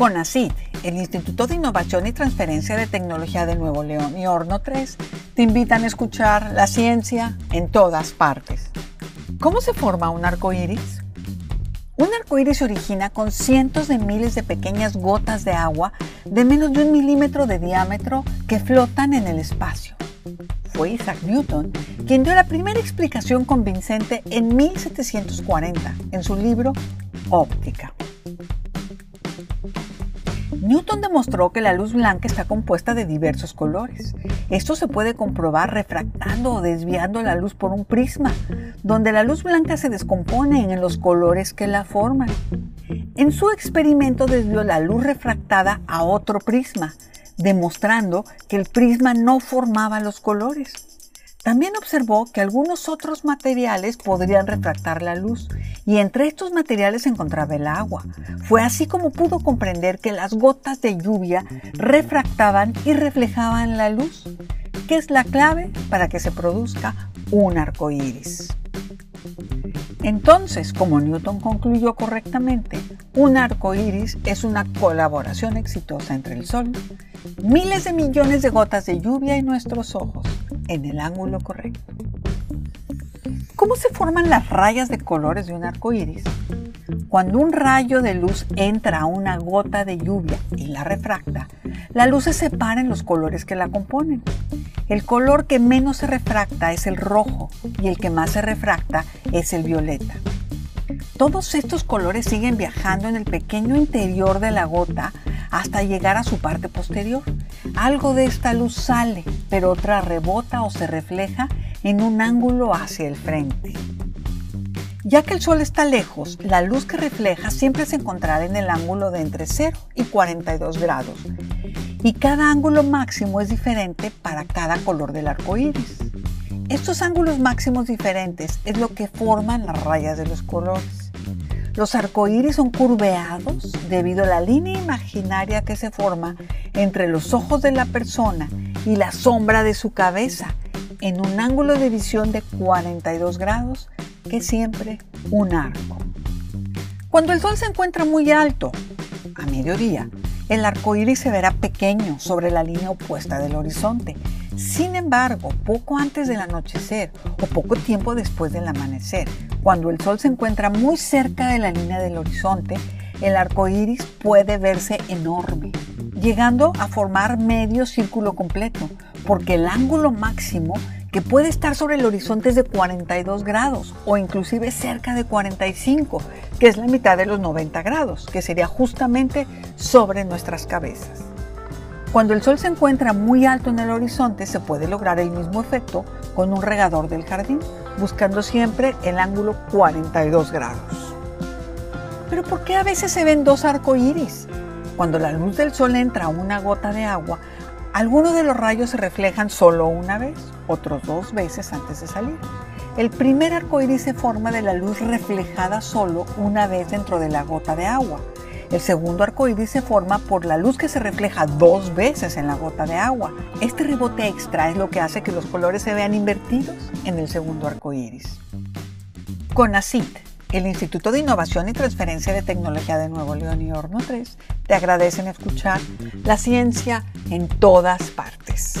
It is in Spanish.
CONACIT, el Instituto de Innovación y Transferencia de Tecnología de Nuevo León y Horno 3 te invitan a escuchar la ciencia en todas partes. ¿Cómo se forma un arco iris? Un arco iris se origina con cientos de miles de pequeñas gotas de agua de menos de un milímetro de diámetro que flotan en el espacio. Fue Isaac Newton quien dio la primera explicación convincente en 1740 en su libro Óptica. Newton demostró que la luz blanca está compuesta de diversos colores. Esto se puede comprobar refractando o desviando la luz por un prisma, donde la luz blanca se descompone en los colores que la forman. En su experimento desvió la luz refractada a otro prisma, demostrando que el prisma no formaba los colores. También observó que algunos otros materiales podrían refractar la luz y entre estos materiales se encontraba el agua. Fue así como pudo comprender que las gotas de lluvia refractaban y reflejaban la luz, que es la clave para que se produzca un arco iris. Entonces, como Newton concluyó correctamente, un arco iris es una colaboración exitosa entre el Sol, miles de millones de gotas de lluvia y nuestros ojos en el ángulo correcto. ¿Cómo se forman las rayas de colores de un arco iris? Cuando un rayo de luz entra a una gota de lluvia y la refracta, la luz se separa en los colores que la componen. El color que menos se refracta es el rojo y el que más se refracta es el violeta. Todos estos colores siguen viajando en el pequeño interior de la gota hasta llegar a su parte posterior. Algo de esta luz sale, pero otra rebota o se refleja en un ángulo hacia el frente. Ya que el Sol está lejos, la luz que refleja siempre se encontrará en el ángulo de entre 0 y 42 grados. Y cada ángulo máximo es diferente para cada color del arco iris. Estos ángulos máximos diferentes es lo que forman las rayas de los colores. Los arcoíris son curveados debido a la línea imaginaria que se forma entre los ojos de la persona y la sombra de su cabeza en un ángulo de visión de 42 grados, que es siempre un arco. Cuando el sol se encuentra muy alto, a mediodía, el arco iris se verá pequeño sobre la línea opuesta del horizonte. Sin embargo, poco antes del anochecer o poco tiempo después del amanecer, cuando el sol se encuentra muy cerca de la línea del horizonte, el arco iris puede verse enorme, llegando a formar medio círculo completo, porque el ángulo máximo que puede estar sobre el horizonte es de 42 grados o inclusive cerca de 45, que es la mitad de los 90 grados, que sería justamente sobre nuestras cabezas. Cuando el sol se encuentra muy alto en el horizonte, se puede lograr el mismo efecto con un regador del jardín, buscando siempre el ángulo 42 grados. Pero ¿por qué a veces se ven dos arcoíris? Cuando la luz del sol entra a una gota de agua, algunos de los rayos se reflejan solo una vez, otros dos veces antes de salir. El primer arcoíris se forma de la luz reflejada solo una vez dentro de la gota de agua. El segundo arco iris se forma por la luz que se refleja dos veces en la gota de agua. Este rebote extra es lo que hace que los colores se vean invertidos en el segundo arco iris. CONACIT, el Instituto de Innovación y Transferencia de Tecnología de Nuevo León y Horno 3, te agradecen escuchar la ciencia en todas partes.